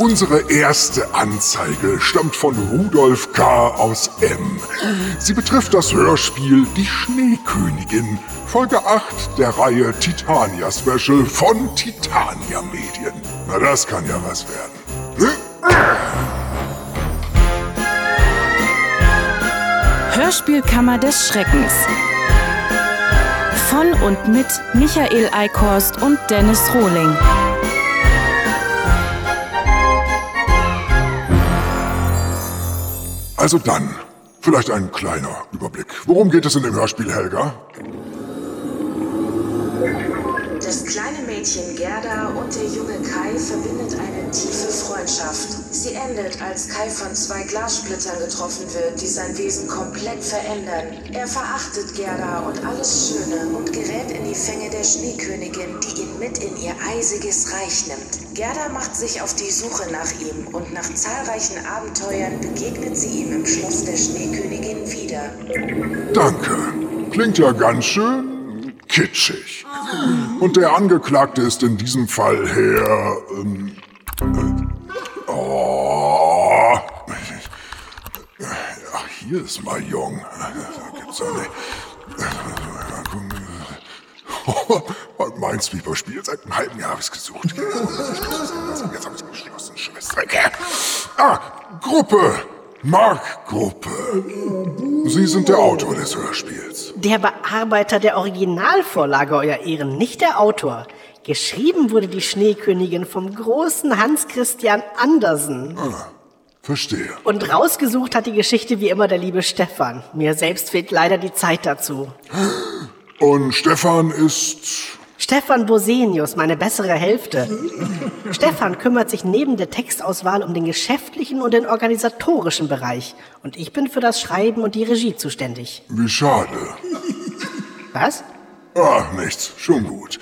Unsere erste Anzeige stammt von Rudolf K. aus M. Sie betrifft das Hörspiel Die Schneekönigin, Folge 8 der Reihe Titania Special von Titania Medien. Na, das kann ja was werden. Hörspielkammer des Schreckens. Von und mit Michael Eickhorst und Dennis Rohling. Also dann, vielleicht ein kleiner Überblick. Worum geht es in dem Hörspiel, Helga? Das kleine Mädchen Gerda und der junge Kai verbindet eine tiefe Freundschaft. Sie endet, als Kai von zwei Glassplittern getroffen wird, die sein Wesen komplett verändern. Er verachtet Gerda und alles Schöne und gerät in die Fänge der Schneekönigin, die ihn mit in ihr eisiges Reich nimmt. Gerda macht sich auf die Suche nach ihm und nach zahlreichen Abenteuern begegnet sie ihm im Schloss der Schneekönigin wieder. Danke. Klingt ja ganz schön kitschig. Und der Angeklagte ist in diesem Fall Herr... Ähm, äh, oh, ach, hier ist mal jung. Gibt's ja nicht. Oh, mein Sweeper-Spiel. Seit einem halben Jahr habe ich es gesucht. Jetzt habe ich es geschlossen. Scheißdrecke. Ah, Gruppe. Mark-Gruppe. Sie sind der Autor des Hörspiels. Der Bearbeiter der Originalvorlage, Euer Ehren, nicht der Autor. Geschrieben wurde die Schneekönigin vom großen Hans Christian Andersen. Ah, verstehe. Und rausgesucht hat die Geschichte wie immer der liebe Stefan. Mir selbst fehlt leider die Zeit dazu. Und Stefan ist Stefan Bosenius, meine bessere Hälfte. Stefan kümmert sich neben der Textauswahl um den geschäftlichen und den organisatorischen Bereich. Und ich bin für das Schreiben und die Regie zuständig. Wie schade. Was? Ach, nichts. Schon gut.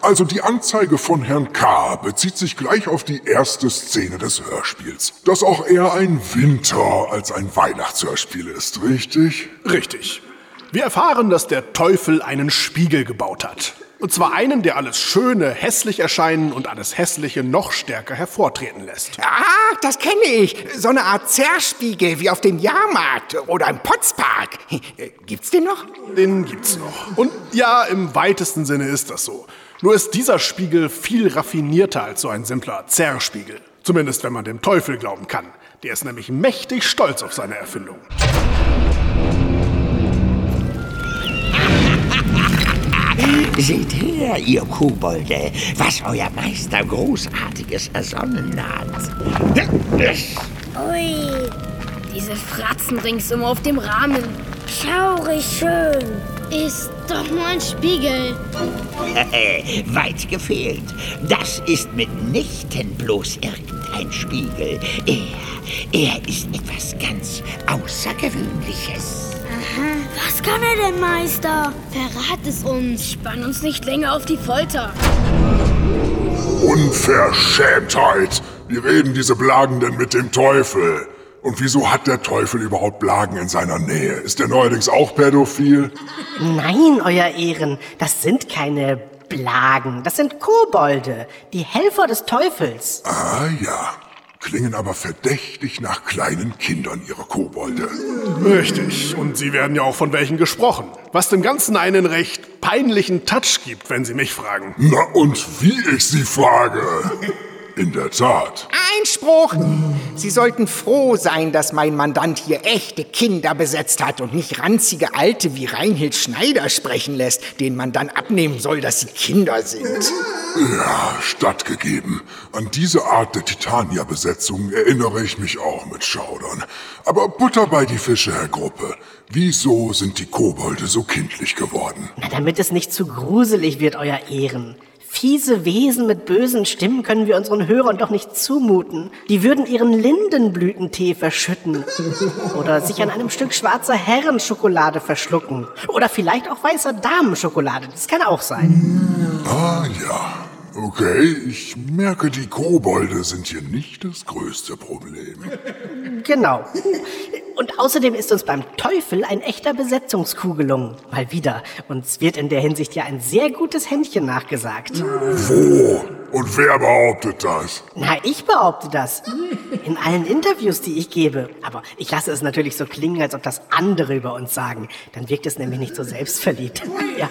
Also die Anzeige von Herrn K. bezieht sich gleich auf die erste Szene des Hörspiels. Dass auch eher ein Winter- als ein Weihnachtshörspiel ist, richtig? Richtig. Wir erfahren, dass der Teufel einen Spiegel gebaut hat. Und zwar einen, der alles Schöne hässlich erscheinen und alles Hässliche noch stärker hervortreten lässt. Ah, das kenne ich. So eine Art Zerspiegel wie auf dem Jahrmarkt oder im Potzpark. Gibt's den noch? Den gibt's noch. Und ja, im weitesten Sinne ist das so. Nur ist dieser Spiegel viel raffinierter als so ein simpler Zerspiegel. Zumindest wenn man dem Teufel glauben kann. Der ist nämlich mächtig stolz auf seine Erfindung. Seht her, ihr Kobolde, was euer Meister Großartiges ersonnen hat. Ui, diese Fratzen ringsum auf dem Rahmen. Schaurig schön. Ist doch nur ein Spiegel. Weit gefehlt. Das ist mitnichten bloß irgendein Spiegel. Er, er ist etwas ganz Außergewöhnliches. Aha. Was kann er denn, Meister? Verrat es uns. Spann uns nicht länger auf die Folter. Unverschämtheit! Wie reden diese Blagen denn mit dem Teufel? Und wieso hat der Teufel überhaupt Blagen in seiner Nähe? Ist er neuerdings auch pädophil? Nein, Euer Ehren, das sind keine Blagen, das sind Kobolde, die Helfer des Teufels. Ah ja, klingen aber verdächtig nach kleinen Kindern, ihre Kobolde. Richtig, und Sie werden ja auch von welchen gesprochen. Was dem Ganzen einen recht peinlichen Touch gibt, wenn Sie mich fragen. Na und wie ich Sie frage. In der Tat. Einspruch! Sie sollten froh sein, dass mein Mandant hier echte Kinder besetzt hat und nicht ranzige Alte wie Reinhild Schneider sprechen lässt, denen man dann abnehmen soll, dass sie Kinder sind. Ja, stattgegeben. An diese Art der Titania-Besetzung erinnere ich mich auch mit Schaudern. Aber Butter bei die Fische, Herr Gruppe. Wieso sind die Kobolde so kindlich geworden? Na, damit es nicht zu gruselig wird, Euer Ehren. Fiese Wesen mit bösen Stimmen können wir unseren Hörern doch nicht zumuten. Die würden ihren Lindenblütentee verschütten. Oder sich an einem Stück schwarzer Herrenschokolade verschlucken. Oder vielleicht auch weißer Damenschokolade. Das kann auch sein. Ah ja. Okay, ich merke, die Kobolde sind hier nicht das größte Problem. Genau. Und außerdem ist uns beim Teufel ein echter Besetzungskuh gelungen. Mal wieder. Uns wird in der Hinsicht ja ein sehr gutes Händchen nachgesagt. Wo? Und wer behauptet das? Na, ich behaupte das. In allen Interviews, die ich gebe. Aber ich lasse es natürlich so klingen, als ob das andere über uns sagen. Dann wirkt es nämlich nicht so selbstverliebt. ja.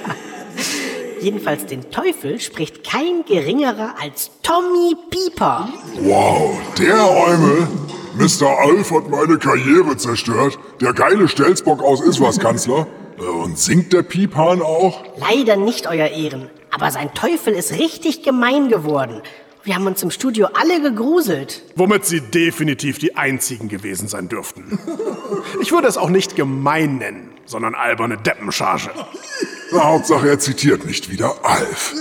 Jedenfalls den Teufel spricht kein geringerer als Tommy Pieper. Wow, der Räume? Mr. Alf hat meine Karriere zerstört. Der geile Stelzbock aus Iswas-Kanzler. Äh, Und singt der Piephahn auch? Leider nicht, Euer Ehren. Aber sein Teufel ist richtig gemein geworden. Wir haben uns im Studio alle gegruselt. Womit sie definitiv die einzigen gewesen sein dürften. Ich würde es auch nicht gemein nennen, sondern alberne Deppencharge. Na, Hauptsache, er zitiert nicht wieder Alf.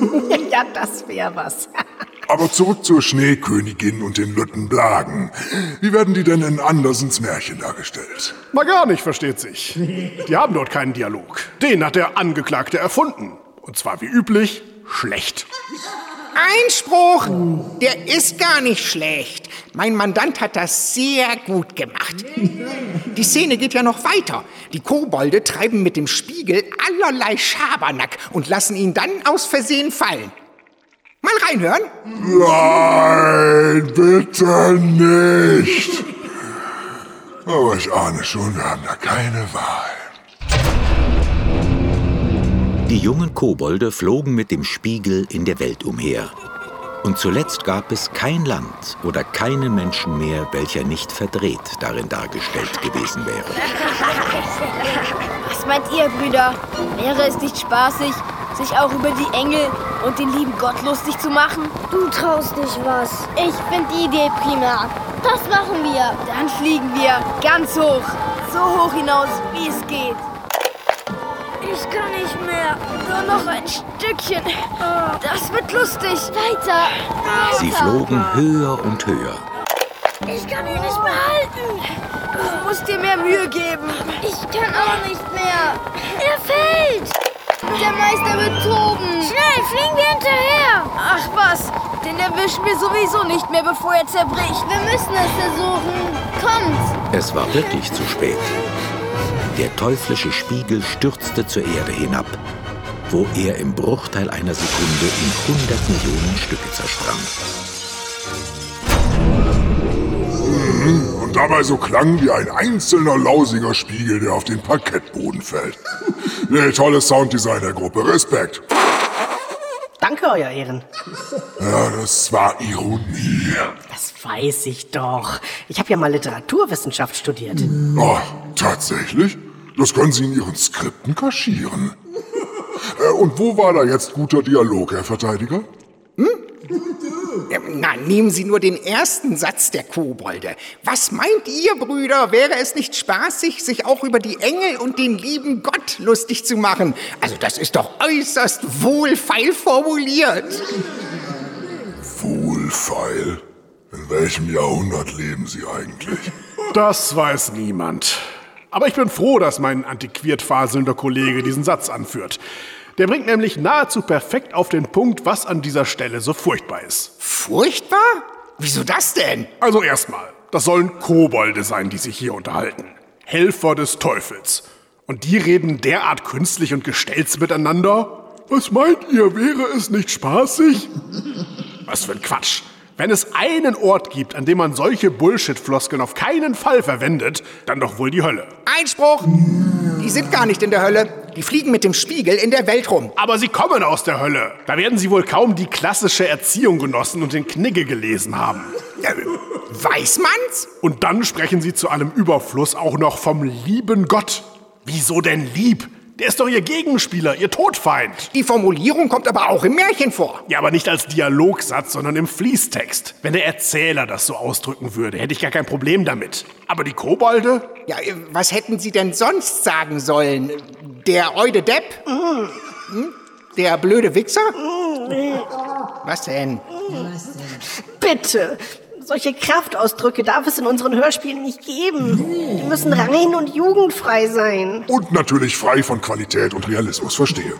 ja, das wäre was. Aber zurück zur Schneekönigin und den Lüttenblagen. Wie werden die denn in Andersens Märchen dargestellt? Mal gar nicht, versteht sich. Die haben dort keinen Dialog. Den hat der Angeklagte erfunden. Und zwar wie üblich schlecht. Einspruch! Der ist gar nicht schlecht. Mein Mandant hat das sehr gut gemacht. Die Szene geht ja noch weiter. Die Kobolde treiben mit dem Spiegel allerlei Schabernack und lassen ihn dann aus Versehen fallen. Mal reinhören? Nein, bitte nicht. Aber ich ahne schon, wir haben da keine Wahl. Die jungen Kobolde flogen mit dem Spiegel in der Welt umher. Und zuletzt gab es kein Land oder keinen Menschen mehr, welcher nicht verdreht darin dargestellt gewesen wäre. Was meint ihr, Brüder? Wäre es nicht spaßig, sich auch über die Engel und den lieben Gott lustig zu machen? Du traust dich was. Ich finde die Idee prima. Das machen wir. Dann fliegen wir ganz hoch. So hoch hinaus, wie es geht. Ich kann nicht mehr. Nur noch ein Stückchen. Das wird lustig. Weiter. Sie flogen höher und höher. Ich kann ihn nicht mehr halten. Du musst dir mehr Mühe geben. Ich kann auch nicht mehr. Er fällt. Der Meister wird toben. Schnell, fliegen wir hinterher. Ach was, den erwischen wir sowieso nicht mehr, bevor er zerbricht. Wir müssen es versuchen. Kommt. Es war wirklich zu spät. Der teuflische Spiegel stürzte zur Erde hinab, wo er im Bruchteil einer Sekunde in 100 Millionen Stücke zersprang. Und dabei so klang wie ein einzelner lausiger Spiegel, der auf den Parkettboden fällt. Nee, tolles Sounddesign der Gruppe. Respekt. Euer Ehren. Ja, das war Ironie. Das weiß ich doch. Ich habe ja mal Literaturwissenschaft studiert. Oh, tatsächlich? Das können Sie in Ihren Skripten kaschieren. Äh, und wo war da jetzt guter Dialog, Herr Verteidiger? Nehmen Sie nur den ersten Satz der Kobolde. Was meint ihr, Brüder? Wäre es nicht spaßig, sich auch über die Engel und den lieben Gott lustig zu machen? Also, das ist doch äußerst wohlfeil formuliert. Wohlfeil. In welchem Jahrhundert leben Sie eigentlich? Das weiß niemand. Aber ich bin froh, dass mein antiquiert faselnder Kollege diesen Satz anführt. Der bringt nämlich nahezu perfekt auf den Punkt, was an dieser Stelle so furchtbar ist. Furchtbar? Wieso das denn? Also erstmal, das sollen Kobolde sein, die sich hier unterhalten. Helfer des Teufels. Und die reden derart künstlich und gestelzt miteinander? Was meint ihr, wäre es nicht spaßig? Was für ein Quatsch. Wenn es einen Ort gibt, an dem man solche Bullshit-Floskeln auf keinen Fall verwendet, dann doch wohl die Hölle. Einspruch! Die sind gar nicht in der Hölle. Die fliegen mit dem Spiegel in der Welt rum. Aber sie kommen aus der Hölle. Da werden sie wohl kaum die klassische Erziehung genossen und den Knigge gelesen haben. Weiß man's? Und dann sprechen sie zu allem Überfluss auch noch vom lieben Gott. Wieso denn lieb? Der ist doch ihr Gegenspieler, ihr Todfeind. Die Formulierung kommt aber auch im Märchen vor. Ja, aber nicht als Dialogsatz, sondern im Fließtext. Wenn der Erzähler das so ausdrücken würde, hätte ich gar kein Problem damit. Aber die Kobolde? Ja, äh, was hätten Sie denn sonst sagen sollen? Der Eude Depp? Hm? Der blöde Wichser? Was denn? Bitte! Solche Kraftausdrücke darf es in unseren Hörspielen nicht geben. Die müssen rein und jugendfrei sein. Und natürlich frei von Qualität und Realismus verstehen.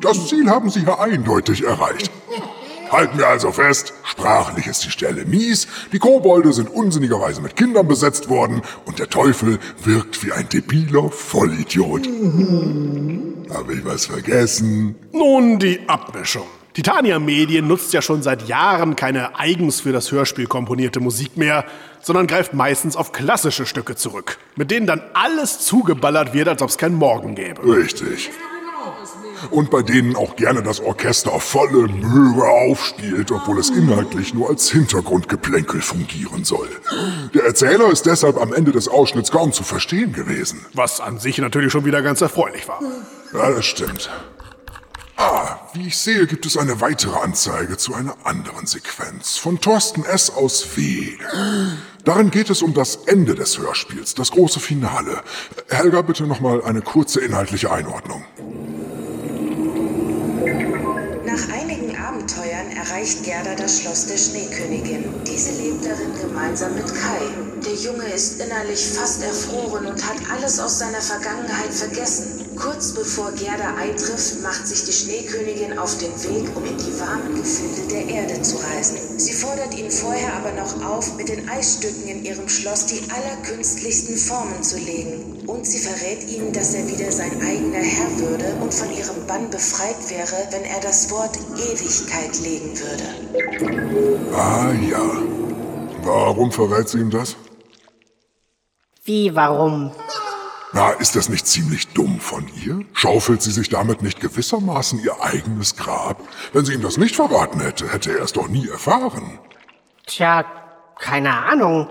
Das Ziel haben Sie ja eindeutig erreicht. Halten wir also fest, sprachlich ist die Stelle mies, die Kobolde sind unsinnigerweise mit Kindern besetzt worden und der Teufel wirkt wie ein debiler Vollidiot. Habe ich was vergessen? Nun die Abmischung. Titania Medien nutzt ja schon seit Jahren keine eigens für das Hörspiel komponierte Musik mehr, sondern greift meistens auf klassische Stücke zurück, mit denen dann alles zugeballert wird, als ob es kein Morgen gäbe. Richtig. Und bei denen auch gerne das Orchester volle Möhre aufspielt, obwohl es inhaltlich nur als Hintergrundgeplänkel fungieren soll. Der Erzähler ist deshalb am Ende des Ausschnitts kaum zu verstehen gewesen. Was an sich natürlich schon wieder ganz erfreulich war. Ja, das stimmt. Ah, wie ich sehe, gibt es eine weitere Anzeige zu einer anderen Sequenz von Thorsten S. aus W. Darin geht es um das Ende des Hörspiels, das große Finale. Helga, bitte nochmal eine kurze inhaltliche Einordnung. Nach einigen Abenteuern erreicht Gerda das Schloss der Schneekönigin. Diese lebt darin gemeinsam mit Kai. Der Junge ist innerlich fast erfroren und hat alles aus seiner Vergangenheit vergessen. Kurz bevor Gerda eintrifft, macht sich die Schneekönigin auf den Weg, um in die warmen Gefilde der Erde zu reisen. Sie fordert ihn vorher aber noch auf, mit den Eisstücken in ihrem Schloss die allerkünstlichsten Formen zu legen. Und sie verrät ihm, dass er wieder sein eigener Herr würde und von ihrem Bann befreit wäre, wenn er das Wort Ewigkeit legen würde. Ah ja. Warum verrät sie ihm das? Wie, warum? Na, ist das nicht ziemlich dumm von ihr? Schaufelt sie sich damit nicht gewissermaßen ihr eigenes Grab? Wenn sie ihm das nicht verraten hätte, hätte er es doch nie erfahren. Tja, keine Ahnung.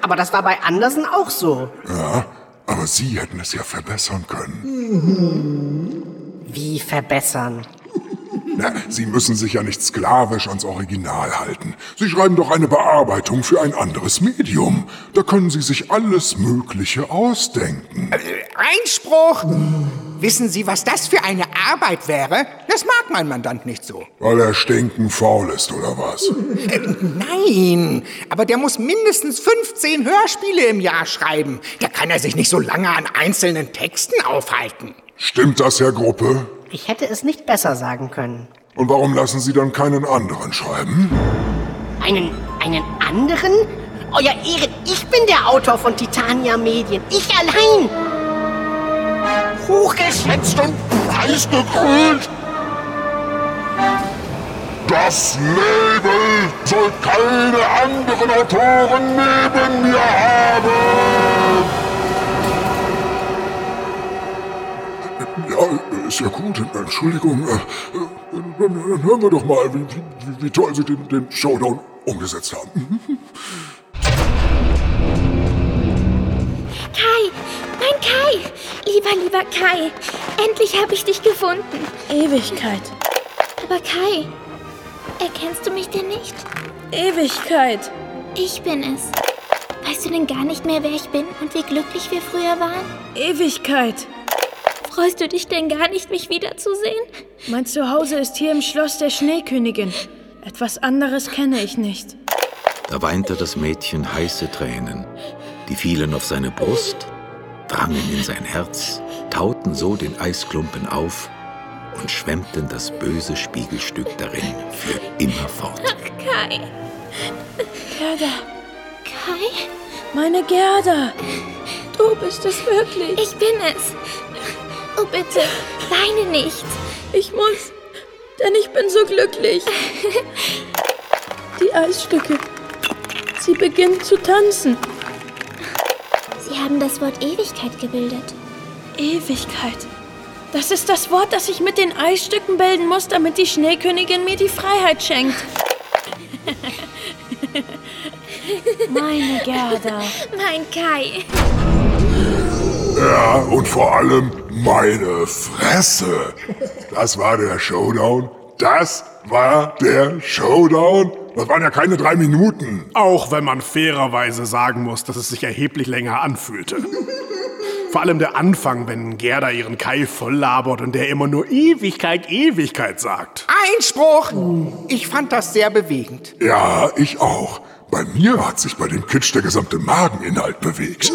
Aber das war bei Andersen auch so. Ja, aber sie hätten es ja verbessern können. Wie verbessern? Na, sie müssen sich ja nicht sklavisch ans Original halten. Sie schreiben doch eine Bearbeitung für ein anderes Medium. Da können sie sich alles Mögliche ausdenken. Einspruch! Wissen Sie, was das für eine Arbeit wäre? Das mag mein Mandant nicht so. Weil er stinken faul ist, oder was? Äh, nein, aber der muss mindestens 15 Hörspiele im Jahr schreiben. Da kann er sich nicht so lange an einzelnen Texten aufhalten. Stimmt das, Herr Gruppe? Ich hätte es nicht besser sagen können. Und warum lassen Sie dann keinen anderen schreiben? Einen, einen anderen? Euer Ehren, ich bin der Autor von Titania Medien. Ich allein. Hochgeschätzt und preisgekrönt. Das Label soll keine anderen Autoren neben mir haben. Ja, ist ja gut. Entschuldigung. Äh, Dann, dann hören wir doch mal, wie, wie, wie toll Sie den, den Showdown umgesetzt haben. Kai, mein Kai, lieber, lieber Kai, endlich habe ich dich gefunden. Ewigkeit. Aber Kai, erkennst du mich denn nicht? Ewigkeit. Ich bin es. Weißt du denn gar nicht mehr, wer ich bin und wie glücklich wir früher waren? Ewigkeit. Freust du dich denn gar nicht, mich wiederzusehen? Mein Zuhause ist hier im Schloss der Schneekönigin. Etwas anderes kenne ich nicht. Da weinte das Mädchen heiße Tränen. Die fielen auf seine Brust, drangen in sein Herz, tauten so den Eisklumpen auf und schwemmten das böse Spiegelstück darin für immer fort. Ach, Kai. Gerda, Kai? meine Gerda. Du bist es wirklich. Ich bin es. Oh, bitte, weine nicht. Ich muss, denn ich bin so glücklich. Die Eisstücke. Sie beginnen zu tanzen. Sie haben das Wort Ewigkeit gebildet. Ewigkeit. Das ist das Wort, das ich mit den Eisstücken bilden muss, damit die Schneekönigin mir die Freiheit schenkt. Meine Gerda. Mein Kai. Ja, und vor allem meine Fresse. Das war der Showdown. Das war der Showdown. Das waren ja keine drei Minuten. Auch wenn man fairerweise sagen muss, dass es sich erheblich länger anfühlte. Vor allem der Anfang, wenn Gerda ihren Kai voll labert und der immer nur Ewigkeit, Ewigkeit sagt. Einspruch! Ich fand das sehr bewegend. Ja, ich auch. Bei mir hat sich bei dem Kitsch der gesamte Mageninhalt bewegt.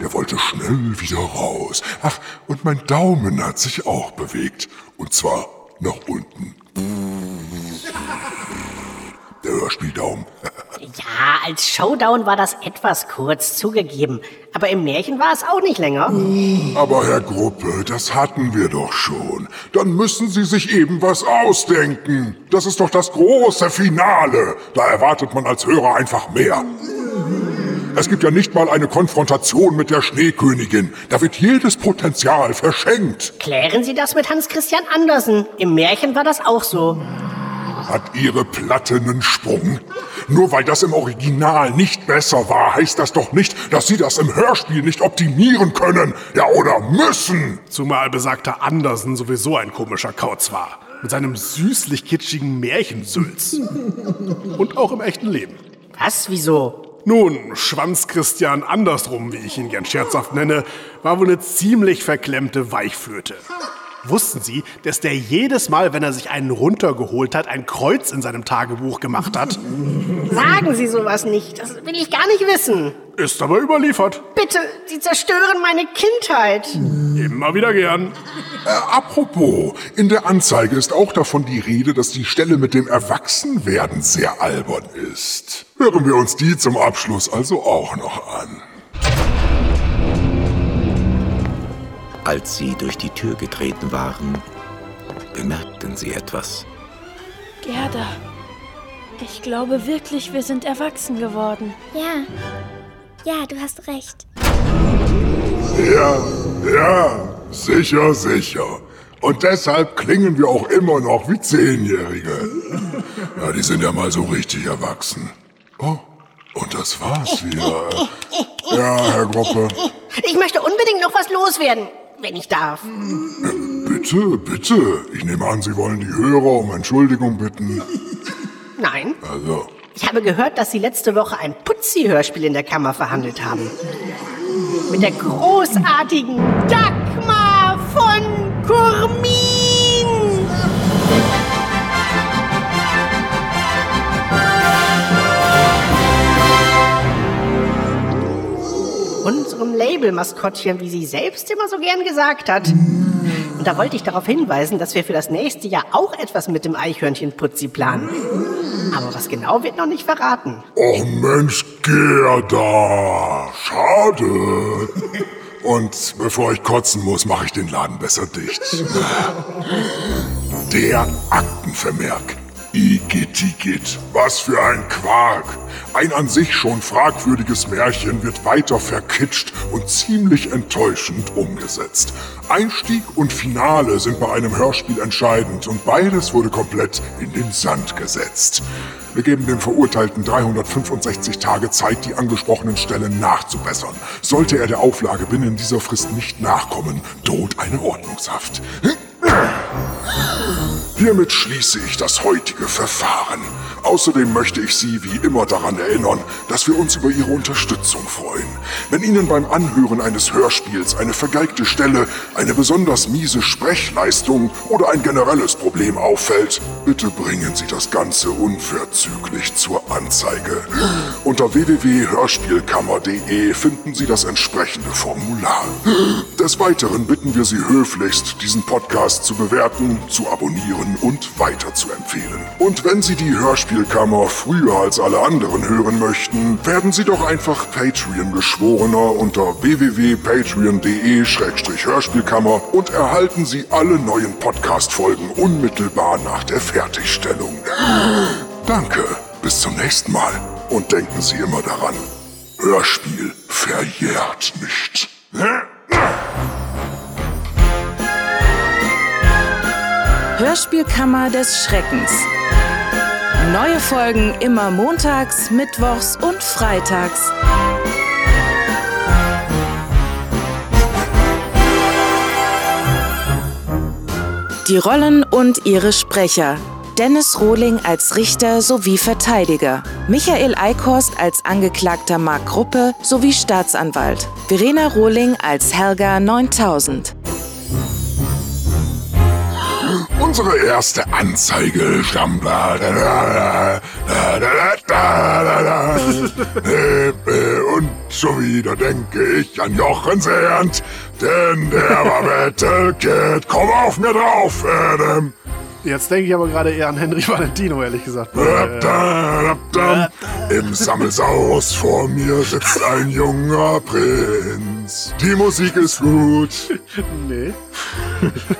Der wollte schnell wieder raus. Ach, und mein Daumen hat sich auch bewegt. Und zwar nach unten. Der Hörspieldaum. Ja, als Showdown war das etwas kurz zugegeben. Aber im Märchen war es auch nicht länger. Aber Herr Gruppe, das hatten wir doch schon. Dann müssen Sie sich eben was ausdenken. Das ist doch das große Finale. Da erwartet man als Hörer einfach mehr. Es gibt ja nicht mal eine Konfrontation mit der Schneekönigin. Da wird jedes Potenzial verschenkt. Klären Sie das mit Hans Christian Andersen. Im Märchen war das auch so. Hat Ihre Platte einen Sprung? Nur weil das im Original nicht besser war, heißt das doch nicht, dass Sie das im Hörspiel nicht optimieren können. Ja, oder müssen. Zumal besagter Andersen sowieso ein komischer Kauz war. Mit seinem süßlich kitschigen Märchensülz. Und auch im echten Leben. Was? Wieso? Nun, Schwanz Christian andersrum, wie ich ihn gern scherzhaft nenne, war wohl eine ziemlich verklemmte Weichflöte. Wussten Sie, dass der jedes Mal, wenn er sich einen runtergeholt hat, ein Kreuz in seinem Tagebuch gemacht hat? Sagen Sie sowas nicht. Das will ich gar nicht wissen. Ist aber überliefert. Bitte, Sie zerstören meine Kindheit. Immer wieder gern. Äh, apropos, in der Anzeige ist auch davon die Rede, dass die Stelle mit dem Erwachsenwerden sehr albern ist. Hören wir uns die zum Abschluss also auch noch an. Als sie durch die Tür getreten waren, bemerkten sie etwas. Gerda, ich glaube wirklich, wir sind erwachsen geworden. Ja. Ja, du hast recht. Ja, ja, sicher, sicher. Und deshalb klingen wir auch immer noch wie Zehnjährige. Ja, die sind ja mal so richtig erwachsen. Oh, und das war's wieder. Ja, Herr Gruppe. Ich möchte unbedingt noch was loswerden, wenn ich darf. Bitte, bitte. Ich nehme an, Sie wollen die Hörer um Entschuldigung bitten. Nein. Also, Ich habe gehört, dass Sie letzte Woche ein Putzi-Hörspiel in der Kammer verhandelt haben. Mit der großartigen Dagmar Label-Maskottchen, wie sie selbst immer so gern gesagt hat. Und da wollte ich darauf hinweisen, dass wir für das nächste Jahr auch etwas mit dem Eichhörnchen Putzi planen. Aber was genau wird noch nicht verraten. oh Mensch, Gerda. Schade. Und bevor ich kotzen muss, mache ich den Laden besser dicht. Der Aktenvermerk. Igitigit, was für ein Quark. Ein an sich schon fragwürdiges Märchen wird weiter verkitscht und ziemlich enttäuschend umgesetzt. Einstieg und Finale sind bei einem Hörspiel entscheidend und beides wurde komplett in den Sand gesetzt. Wir geben dem Verurteilten 365 Tage Zeit, die angesprochenen Stellen nachzubessern. Sollte er der Auflage binnen dieser Frist nicht nachkommen, droht eine Ordnungshaft. Hiermit schließe ich das heutige Verfahren. Außerdem möchte ich Sie wie immer daran erinnern, dass wir uns über Ihre Unterstützung freuen. Wenn Ihnen beim Anhören eines Hörspiels eine vergeigte Stelle, eine besonders miese Sprechleistung oder ein generelles Problem auffällt, bitte bringen Sie das Ganze unverzüglich zur Anzeige. Unter www.hörspielkammer.de finden Sie das entsprechende Formular. Des Weiteren bitten wir Sie höflichst, diesen Podcast zu bewerten, zu abonnieren und weiterzuempfehlen. Und wenn Sie die Hörspielkammer früher als alle anderen hören möchten, werden Sie doch einfach Patreon-Geschworener unter www.patreon.de-hörspielkammer und erhalten Sie alle neuen Podcast-Folgen unmittelbar nach der Fertigstellung. Danke, bis zum nächsten Mal. Und denken Sie immer daran, Hörspiel verjährt nicht. Hörspielkammer des Schreckens. Neue Folgen immer montags, mittwochs und freitags. Die Rollen und ihre Sprecher. Dennis Rohling als Richter sowie Verteidiger. Michael Eickhorst als Angeklagter Mark Gruppe sowie Staatsanwalt. Verena Rohling als Helga 9000. Unsere erste Anzeige stammt. Und schon wieder denke ich an Jochen Sernt, denn der war Battle Kid. Komm auf mir drauf, Adam. Jetzt denke ich aber gerade eher an Henry Valentino, ehrlich gesagt. Im Sammelsaus vor mir sitzt ein junger Prinz. Die Musik ist gut. nee.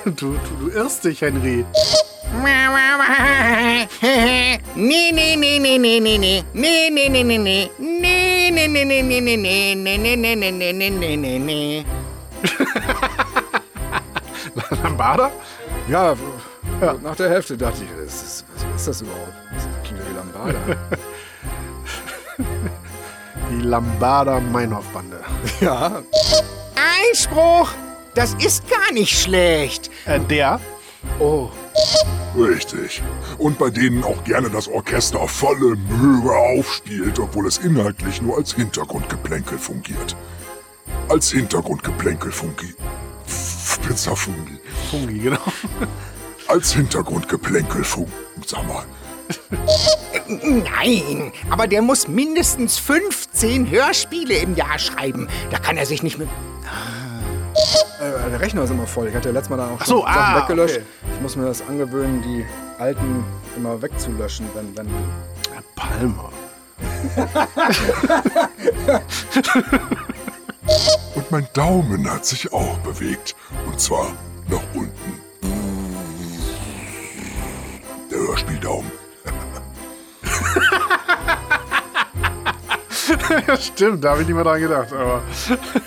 Du, du, du irrst dich, Henry. Nee, nee, nee, nee, nee, nee, nee. Nee, nee, nee, nee, nee. Nee, nee, nee, nee, nee, nee, nee, nee, nee, nee, nee, nee, nee, nee, nee, nee. Lambada? Ja, ja, nach der Hälfte dachte ich, das ist, was ist das überhaupt? Das klingt wie Lambada. Die Lambada Meinhof-Bande. Ja. Einspruch! Das ist gar nicht schlecht. Äh, der? Oh. Richtig. Und bei denen auch gerne das Orchester volle Möhre aufspielt, obwohl es inhaltlich nur als Hintergrundgeplänkel fungiert. Als Hintergrundgeplänkel fungi. Pizza Fungi. Fungi, genau. Als Hintergrundgeplänkel. Sag mal. Nein, aber der muss mindestens 15 Hörspiele im Jahr schreiben. Da kann er sich nicht mit. Äh, der Rechner ist immer voll. Ich hatte ja letztes Mal dann auch Ach so, Sachen ah, weggelöscht. okay. Ich muss mir das angewöhnen, die alten immer wegzulöschen, wenn, wenn. Herr Palmer. Und mein Daumen hat sich auch bewegt. Und zwar nach unten. Ja, stimmt, da habe ich nicht mehr dran gedacht. Aber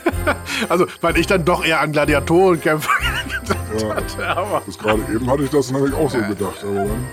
also, weil ich dann doch eher an Gladiatorenkämpfe gedacht Ja. hatte. Aber Bis gerade eben hatte ich das nämlich auch so gedacht. Aber dann,